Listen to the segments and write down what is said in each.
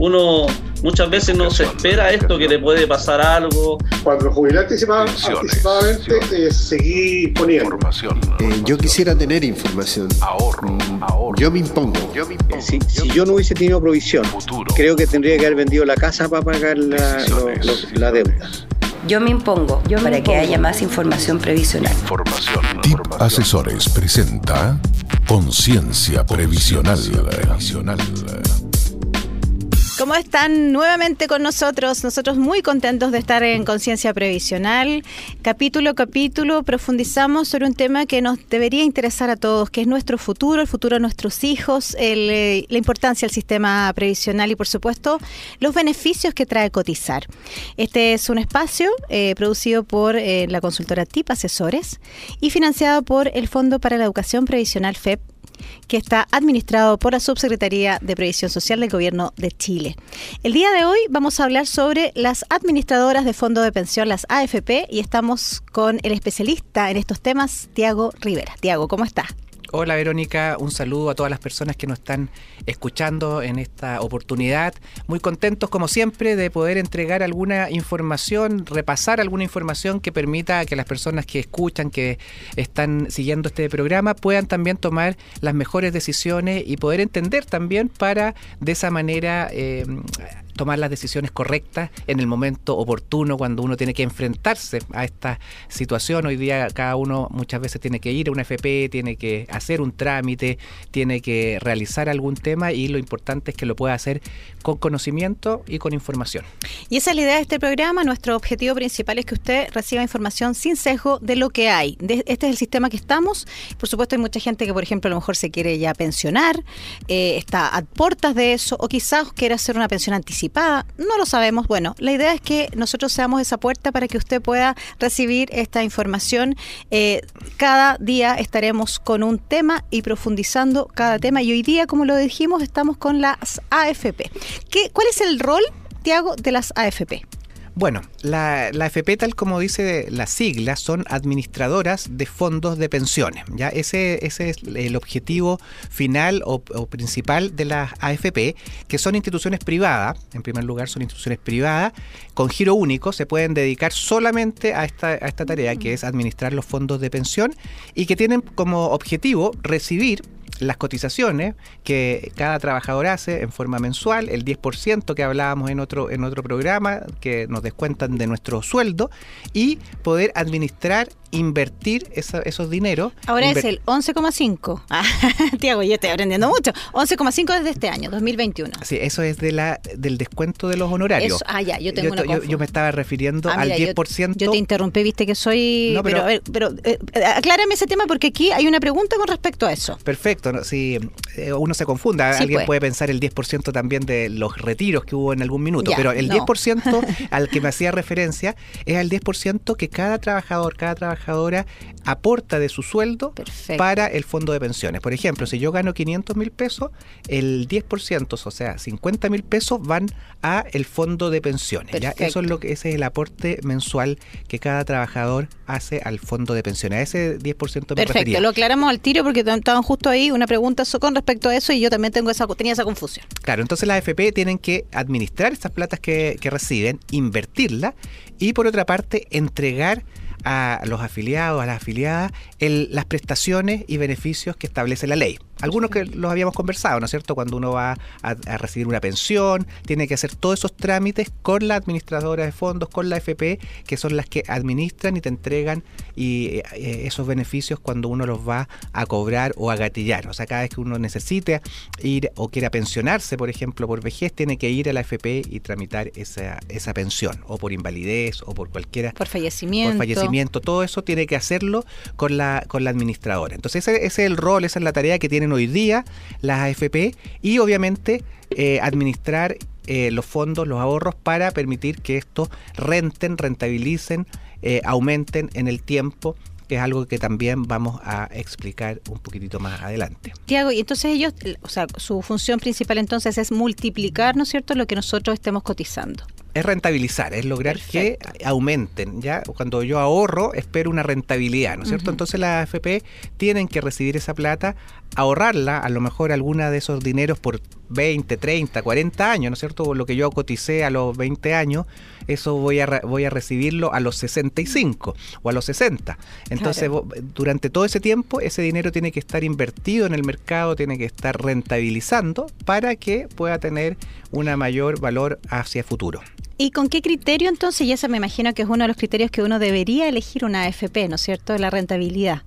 uno muchas veces no se espera esto, que le puede pasar algo. Cuando jubilé anticipadamente, eh, seguí poniendo. Eh, yo quisiera tener información. Ahorro, mm, ahorro. Yo me impongo. Yo me impongo. Si, yo no hubiese tenido provisión, creo que tendría que haber vendido la casa para pagar la, la deuda. Yo me impongo para que haya más información previsional. Información. TIP Asesores presenta Conciencia Previsional. previsional. ¿Cómo están nuevamente con nosotros? Nosotros muy contentos de estar en Conciencia Previsional. Capítulo a capítulo profundizamos sobre un tema que nos debería interesar a todos, que es nuestro futuro, el futuro de nuestros hijos, eh, la importancia del sistema previsional y, por supuesto, los beneficios que trae cotizar. Este es un espacio eh, producido por eh, la consultora TIP Asesores y financiado por el Fondo para la Educación Previsional FEP que está administrado por la Subsecretaría de Previsión Social del Gobierno de Chile. El día de hoy vamos a hablar sobre las administradoras de fondo de pensión, las AFP, y estamos con el especialista en estos temas, Tiago Rivera. Tiago, ¿cómo estás? Hola Verónica, un saludo a todas las personas que nos están escuchando en esta oportunidad. Muy contentos como siempre de poder entregar alguna información, repasar alguna información que permita que las personas que escuchan, que están siguiendo este programa, puedan también tomar las mejores decisiones y poder entender también para de esa manera eh, tomar las decisiones correctas en el momento oportuno cuando uno tiene que enfrentarse a esta situación. Hoy día cada uno muchas veces tiene que ir a una FP, tiene que hacer un trámite, tiene que realizar algún tema y lo importante es que lo pueda hacer con conocimiento y con información. Y esa es la idea de este programa. Nuestro objetivo principal es que usted reciba información sin sesgo de lo que hay. este es el sistema que estamos. Por supuesto hay mucha gente que, por ejemplo, a lo mejor se quiere ya pensionar, eh, está a puertas de eso o quizás quiere hacer una pensión anticipada no lo sabemos. Bueno, la idea es que nosotros seamos esa puerta para que usted pueda recibir esta información. Eh, cada día estaremos con un tema y profundizando cada tema. Y hoy día, como lo dijimos, estamos con las AFP. ¿Qué, ¿Cuál es el rol, Tiago, de las AFP? Bueno, la, AFP, tal como dice la sigla, son administradoras de fondos de pensiones. ¿ya? Ese, ese es el objetivo final o, principal de las AFP, que son instituciones privadas, en primer lugar son instituciones privadas, con giro único, se pueden dedicar solamente a esta, a esta tarea, que es administrar los fondos de pensión, y que tienen como objetivo recibir las cotizaciones que cada trabajador hace en forma mensual, el 10% que hablábamos en otro, en otro programa, que nos descuentan de nuestro sueldo, y poder administrar invertir esos dineros. Ahora es el 11,5. Ah, Tiago, yo estoy aprendiendo mucho. 11,5 desde este año, 2021. Sí, eso es de la del descuento de los honorarios. ah, ya, yo tengo yo, una yo, me estaba refiriendo ah, al 10%. Yo, te interrumpí, viste que soy... pero, pero, eh, aclárame ese tema porque aquí hay una pregunta con respecto a eso. Perfecto, si eh, uno se confunda, alguien pues. puede pensar el 10% también de los retiros que hubo en algún minuto, pero el 10% al que me hacía referencia es al 10% que cada trabajador, cada trabajador trabajadora aporta de su sueldo para el fondo de pensiones. Por ejemplo, si yo gano 500 mil pesos, el 10%, o sea, 50 mil pesos van a el fondo de pensiones. ¿ya? Eso es lo que ese es el aporte mensual que cada trabajador hace al fondo de pensiones. A ese 10% me Perfecto, lo aclaramos al tiro porque estaban justo ahí una pregunta con respecto a eso y yo también tengo esa, tenía esa confusión. Claro, entonces las AFP tienen que administrar estas platas que, que reciben, invertirla y por otra parte entregar a los afiliados, a las afiliadas, las prestaciones y beneficios que establece la ley. Algunos que los habíamos conversado, ¿no es cierto? Cuando uno va a, recibir una pensión, tiene que hacer todos esos trámites con la administradora de fondos, con la FP, que son las que administran y te entregan y, eh, esos beneficios cuando uno los va a cobrar o a gatillar. O sea, cada vez que uno necesite ir o quiera pensionarse, por ejemplo, por vejez, tiene que ir a la FP y tramitar esa, esa pensión, o por invalidez, o por cualquiera. Por fallecimiento. Por fallecimiento. Todo eso tiene que hacerlo con la, con la administradora. Entonces, ese, ese es el rol, esa es la tarea que tienen hoy día las AFP y obviamente eh, administrar eh, los fondos, los ahorros para permitir que estos renten, rentabilicen, eh, aumenten en el tiempo que es algo que también vamos a explicar un poquitito más adelante. Tiago, y entonces ellos, o sea, su función principal entonces es multiplicar, ¿no es cierto?, lo que nosotros estemos cotizando es rentabilizar, es lograr que aumenten. Ya cuando yo ahorro, espero una rentabilidad, ¿no es cierto? Entonces las AFP tienen que recibir esa plata, ahorrarla, a lo mejor alguna de esos dineros por 20, 30, 40 años, ¿no es cierto? Lo que yo coticé a los 20 años, eso voy a, voy a recibirlo a los 65 o a los 60. Entonces, durante todo ese tiempo, ese dinero tiene que estar invertido en el mercado, tiene que estar rentabilizando para que pueda tener un mayor valor hacia futuro. ¿Y con qué criterio entonces? Y ese me imagino que es uno de los criterios que uno debería elegir una AFP, ¿no es cierto? La rentabilidad.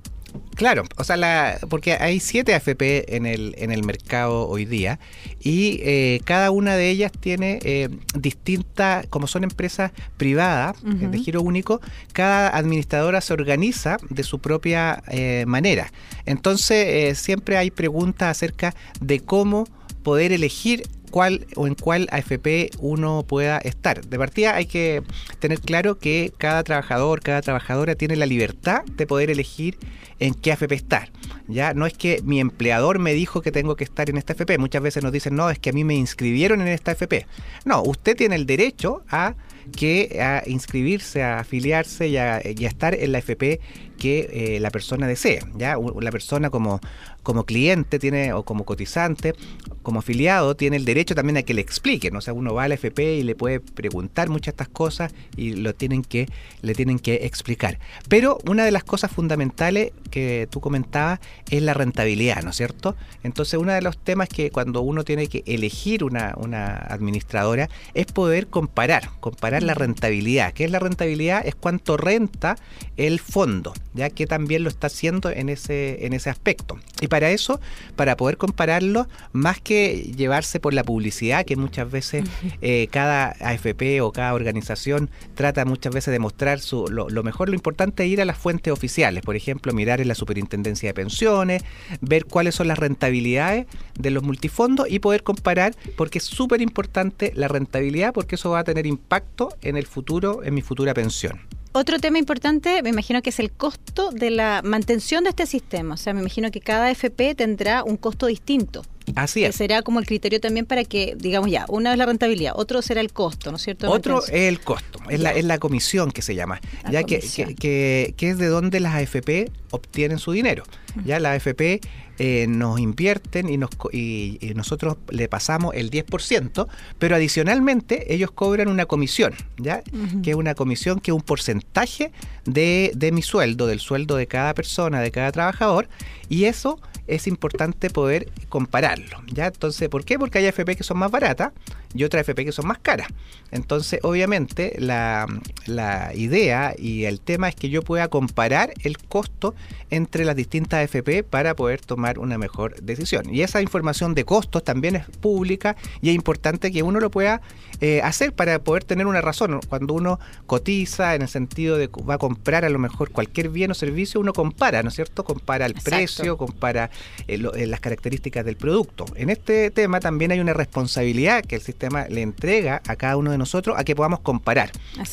Claro, o sea, la, porque hay siete AFP en el, en el mercado hoy día y eh, cada una de ellas tiene eh, distintas, como son empresas privadas de giro único, cada administradora se organiza de su propia eh, manera. Entonces, siempre hay preguntas acerca de cómo poder elegir cuál o en cuál AFP uno pueda estar. De partida hay que tener claro que cada trabajador, cada trabajadora tiene la libertad de poder elegir en qué AFP estar. Ya no es que mi empleador me dijo que tengo que estar en esta AFP. Muchas veces nos dicen, no, es que a mí me inscribieron en esta AFP. No, usted tiene el derecho a que a inscribirse, a afiliarse y a, estar en la AFP que eh, la persona desee. ¿ya? La persona como como cliente tiene o como cotizante, como afiliado, tiene el derecho también a que le expliquen. O sea, uno va a la FP y le puede preguntar muchas de estas cosas y lo tienen que, le tienen que explicar. Pero una de las cosas fundamentales que tú comentabas es la rentabilidad, ¿no es cierto? Entonces, uno de los temas que cuando uno tiene que elegir una, una administradora es poder comparar, comparar la rentabilidad. ¿Qué es la rentabilidad? Es cuánto renta el fondo, ya que también lo está haciendo en ese, en ese aspecto. Y para eso, para poder compararlo, más que llevarse por la publicidad, que muchas veces eh, cada AFP o cada organización trata muchas veces de mostrar su, lo, mejor, lo importante es ir a las fuentes oficiales, por ejemplo, mirar en la Superintendencia de Pensiones, ver cuáles son las rentabilidades de los multifondos y poder comparar, porque es súper importante la rentabilidad, porque eso va a tener impacto en el futuro, en mi futura pensión. Otro tema importante, me imagino que es el costo de la mantención de este sistema. O sea, me imagino que cada FP tendrá un costo distinto. Así es. Que será como el criterio también para que, digamos ya, una es la rentabilidad, otro será el costo, ¿no es cierto? Otro es el costo, es la, es la comisión que se llama, ya que, que, que, es de donde las AFP obtienen su dinero. Ya la AFP eh, nos invierten y, nos, y, nosotros le pasamos el 10%, pero adicionalmente ellos cobran una comisión, ¿ya? Que es una comisión que es un porcentaje de, de mi sueldo, del sueldo de cada persona, de cada trabajador, y eso es importante poder compararlo. ¿ya? Entonces, ¿por qué? Porque hay AFP que son más baratas y otras AFP que son más caras. Entonces, obviamente, la, idea y el tema es que yo pueda comparar el costo entre las distintas AFP para poder tomar una mejor decisión. Y esa información de costos también es pública y es importante que uno lo pueda eh, hacer para poder tener una razón. Cuando uno cotiza en el sentido de va a comprar a lo mejor cualquier bien o servicio, uno compara, ¿no es cierto? Compara el precio, compara eh, eh, las características del producto. En este tema también hay una responsabilidad que el sistema le entrega a cada uno de nosotros a que podamos comparar.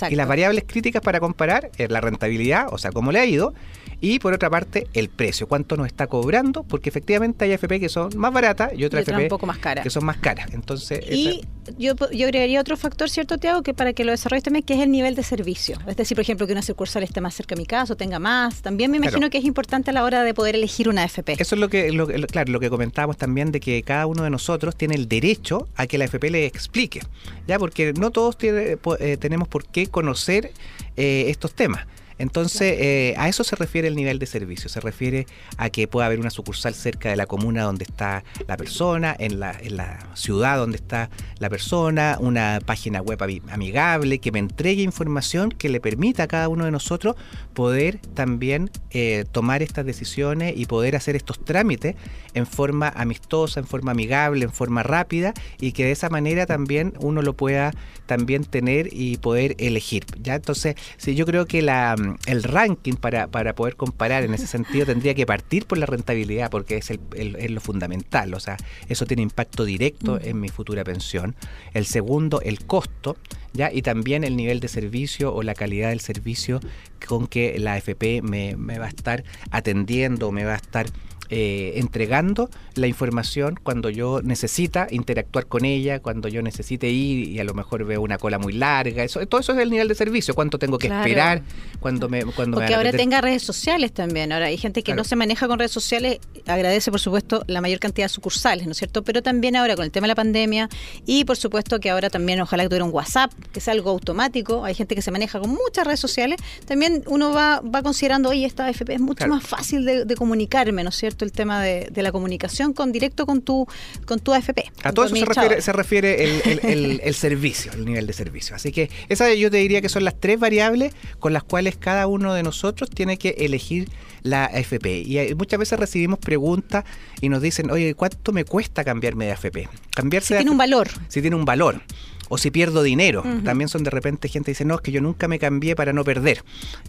Y las variables críticas para comparar es la rentabilidad, o sea, cómo le ha ido, y por otra parte el precio, cuánto nos está cobrando, porque efectivamente hay AFP que son más baratas y otras AFP un poco más caras. que son más caras. Entonces, y yo, yo agregaría otro factor, ¿cierto, Tiago? Que para que lo desarrolles también, que es el nivel de servicio. Es decir, por ejemplo, que una sucursal esté más cerca de mi casa o tenga más. También me imagino que es importante a la hora de poder elegir una AFP. Eso es lo que, claro, lo que comentábamos también de que cada uno de nosotros tiene el derecho a que la AFP le explique, ya porque no todos tiene, eh, tenemos por qué conocer eh, estos temas. Entonces, eh, a eso se refiere el nivel de servicio, se refiere a que pueda haber una sucursal cerca de la comuna donde está la persona, en la, en la ciudad donde está la persona, una página web amigable que me entregue información que le permita a cada uno de nosotros poder también eh, tomar estas decisiones y poder hacer estos trámites en forma amistosa, en forma amigable, en forma rápida y que de esa manera también uno lo pueda también tener y poder elegir. ¿ya? Entonces, sí, yo creo que la el ranking para, para poder comparar en ese sentido tendría que partir por la rentabilidad, porque es, el, lo fundamental, o sea, eso tiene impacto directo en mi futura pensión. El segundo, el costo, ¿ya? y también el nivel de servicio o la calidad del servicio con que la AFP me, me va a estar atendiendo, me va a estar eh, entregando la información cuando yo necesita interactuar con ella, cuando yo necesite ir y a lo mejor veo una cola muy larga. Eso, todo eso es el nivel de servicio, cuánto tengo que esperar, cuando me... Cuando Porque ahora tenga redes sociales también. Ahora hay gente que no se maneja con redes sociales, agradece por supuesto la mayor cantidad de sucursales, ¿no es cierto? Pero también ahora con el tema de la pandemia y por supuesto que ahora también ojalá que tuviera un WhatsApp, que es algo automático. Hay gente que se maneja con muchas redes sociales. También uno va, va considerando, oye, esta FP es mucho más fácil de, de comunicarme, ¿no es cierto? El tema de, la comunicación con directo con tu, con tu AFP. A todo eso se refiere, se refiere el, el, servicio, el nivel de servicio. Así que esa yo te diría que son las tres variables con las cuales cada uno de nosotros tiene que elegir la AFP. Y muchas veces recibimos preguntas y nos dicen, oye, ¿cuánto me cuesta cambiarme de AFP? Cambiarse si tiene un valor. Si tiene un valor o si pierdo dinero. También son de repente gente que dice, no, es que yo nunca me cambié para no perder.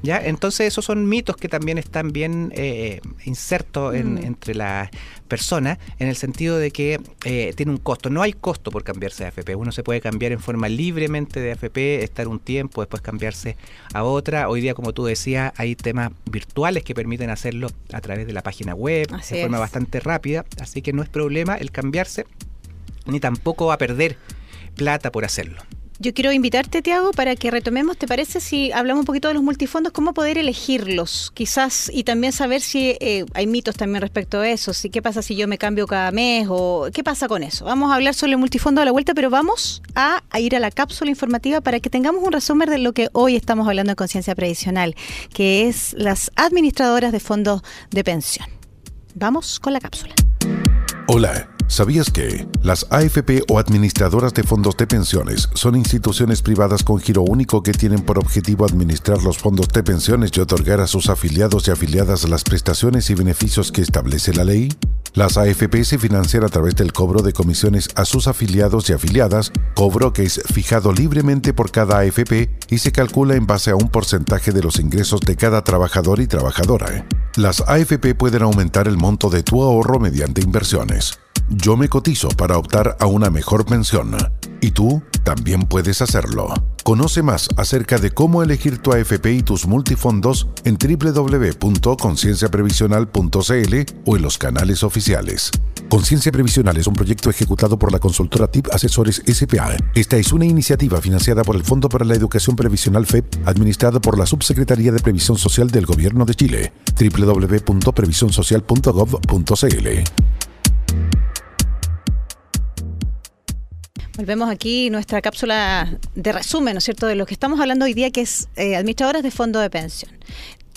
¿Ya? Entonces esos son mitos que también están bien eh, insertos en, entre las personas en el sentido de que eh, tiene un costo. No hay costo por cambiarse de AFP. Uno se puede cambiar en forma libremente de AFP, estar un tiempo, después cambiarse a otra. Hoy día, como tú decías, hay temas virtuales que permiten hacerlo a través de la página web de forma bastante rápida. Así que no es problema el cambiarse, ni tampoco va a perder plata por hacerlo. Yo quiero invitarte, Tiago, para que retomemos, ¿te parece si hablamos un poquito de los multifondos? ¿Cómo poder elegirlos? Quizás, y también saber si eh, hay mitos también respecto a eso, si qué pasa si yo me cambio cada mes o qué pasa con eso. Vamos a hablar sobre el multifondo a la vuelta, pero vamos a, a ir a la cápsula informativa para que tengamos un resumen de lo que hoy estamos hablando en conciencia previsional, que es las administradoras de fondos de pensión. Vamos con la cápsula. Hola. ¿Sabías que las AFP o administradoras de fondos de pensiones son instituciones privadas con giro único que tienen por objetivo administrar los fondos de pensiones y otorgar a sus afiliados y afiliadas las prestaciones y beneficios que establece la ley? Las AFP se financian a través del cobro de comisiones a sus afiliados y afiliadas, cobro que es fijado libremente por cada AFP y se calcula en base a un porcentaje de los ingresos de cada trabajador y trabajadora. Las AFP pueden aumentar el monto de tu ahorro mediante inversiones. Yo me cotizo para optar a una mejor pensión. Y tú también puedes hacerlo. Conoce más acerca de cómo elegir tu AFP y tus multifondos en www.concienciaprevisional.cl o en los canales oficiales. Conciencia Previsional es un proyecto ejecutado por la consultora TIP Asesores SPA. Esta es una iniciativa financiada por el Fondo para la Educación Previsional FEP, administrada por la Subsecretaría de Previsión Social del Gobierno de Chile. www.previsionsocial.gov.cl Volvemos aquí nuestra cápsula de resumen, ¿no es cierto?, de lo que estamos hablando hoy día, que es eh, administradoras de fondo de pensión.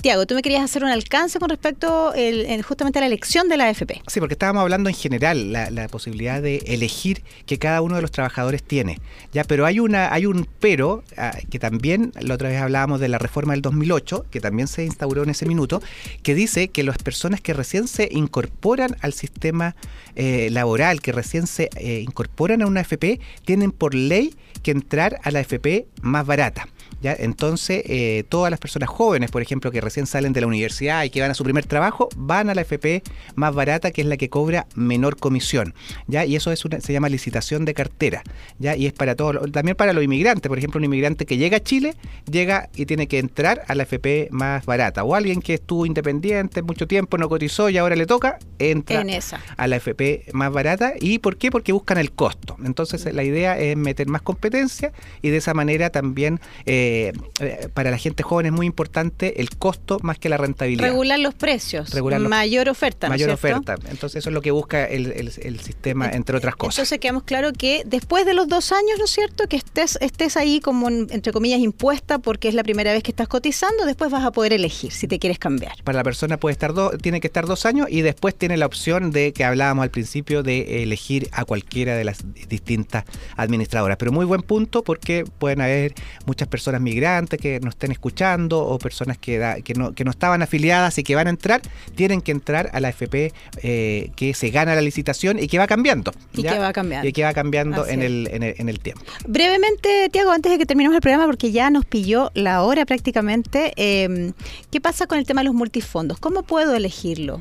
Tiago, tú me querías hacer un alcance con respecto el, justamente a la elección de la AFP. Sí, porque estábamos hablando en general la, la, posibilidad de elegir que cada uno de los trabajadores tiene. Ya, pero hay una hay un pero ah, que también la otra vez hablábamos de la reforma del 2008, que también se instauró en ese minuto, que dice que las personas que recién se incorporan al sistema eh, laboral, que recién se eh, incorporan a una AFP, tienen por ley que entrar a la AFP más barata. Entonces, eh, todas las personas jóvenes, por ejemplo, que recién salen de la universidad y que van a su primer trabajo, van a la FP más barata, que es la que cobra menor comisión. ¿ya? Y eso es una, se llama licitación de cartera. ¿ya? Y es para todos, también para los inmigrantes. Por ejemplo, un inmigrante que llega a Chile, llega y tiene que entrar a la FP más barata. O alguien que estuvo independiente mucho tiempo, no cotizó y ahora le toca, entra a la FP más barata. ¿Y por qué? Porque buscan el costo. Entonces, la idea es meter más competencia y de esa manera también... Eh, eh, para la gente joven es muy importante el costo más que la rentabilidad. Regular los precios, mayor oferta. Mayor oferta. Entonces eso es lo que busca el, sistema, entre otras cosas. Entonces quedamos claro que después de los dos años, ¿no es cierto? Que estés, estés ahí como, entre comillas, impuesta porque es la primera vez que estás cotizando, después vas a poder elegir si te quieres cambiar. Para la persona puede estar tiene que estar dos años y después tiene la opción de que hablábamos al principio de elegir a cualquiera de las distintas administradoras. Pero muy buen punto porque pueden haber muchas personas migrantes que nos estén escuchando o personas que, que, no, que no estaban afiliadas y que van a entrar, tienen que entrar a la FP eh, que se gana la licitación y que va cambiando. Y que va cambiando. Y que va cambiando en el, en el, tiempo. Brevemente, Tiago, antes de que terminemos el programa, porque ya nos pilló la hora prácticamente, em, ¿qué pasa con el tema de los multifondos? ¿Cómo puedo elegirlo?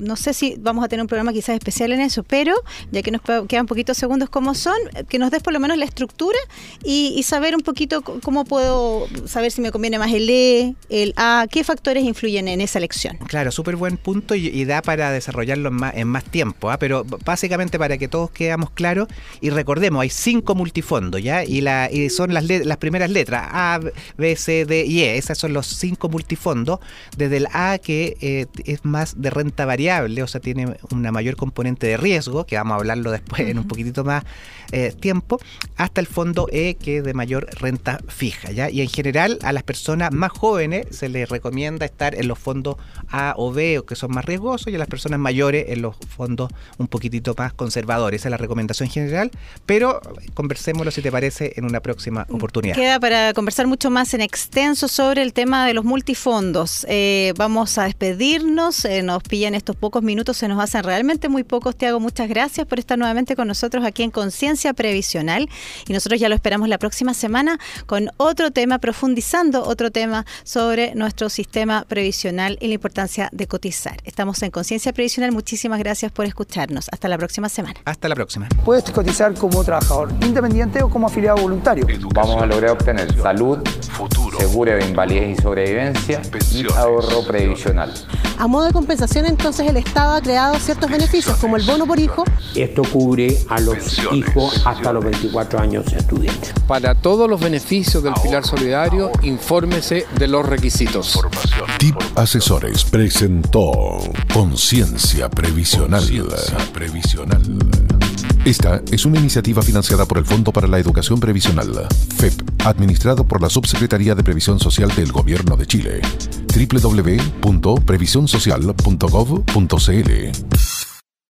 No sé si vamos a tener un programa quizás especial en eso, pero ya que nos quedan poquitos segundos como son, que nos des por lo menos la estructura y, y saber un poquito cómo puedo puedo saber si me conviene más el E, el A? ¿Qué factores influyen en esa elección? Claro, súper buen punto y, da para desarrollarlo en más, en más tiempo, ¿ah? pero básicamente para que todos quedamos claros y recordemos, hay cinco multifondos, ¿ya? Y, la, y son las, las primeras letras, A, B, C, D y E, esos son los cinco multifondos, desde el A que eh, es más de renta variable, o sea, tiene una mayor componente de riesgo, que vamos a hablarlo después en un poquitito más eh, tiempo, hasta el fondo E que es de mayor renta fija, Y en general a las personas más jóvenes se les recomienda estar en los fondos A o B, que son más riesgosos, y a las personas mayores en los fondos un poquitito más conservadores. Esa es la recomendación general, pero conversémoslo si te parece en una próxima oportunidad. Queda para conversar mucho más en extenso sobre el tema de los multifondos. Eh, vamos a despedirnos, eh, nos pillan estos pocos minutos, se nos hacen realmente muy pocos. Te hago muchas gracias por estar nuevamente con nosotros aquí en Conciencia Previsional y nosotros ya lo esperamos la próxima semana con otro tema, profundizando otro tema sobre nuestro sistema previsional y la importancia de cotizar. Estamos en Conciencia Previsional, muchísimas gracias por escucharnos. Hasta la próxima semana. Hasta la próxima. Puedes cotizar como trabajador independiente o como afiliado voluntario. Vamos a lograr obtener salud, futuro, seguro de invalidez y sobrevivencia y ahorro previsional. A modo de compensación, entonces, el Estado ha creado ciertos beneficios, como el bono por hijo. Esto cubre a los hijos hasta los 24 años estudiantes. Para todos los beneficios del pilar solidario, infórmese de los requisitos. TIP Asesores presentó Conciencia Previsional. Previsional. Esta es una iniciativa financiada por el Fondo para la Educación Previsional, FEP, administrado por la Subsecretaría de Previsión Social del Gobierno de Chile. www.previsionsocial.gov.cl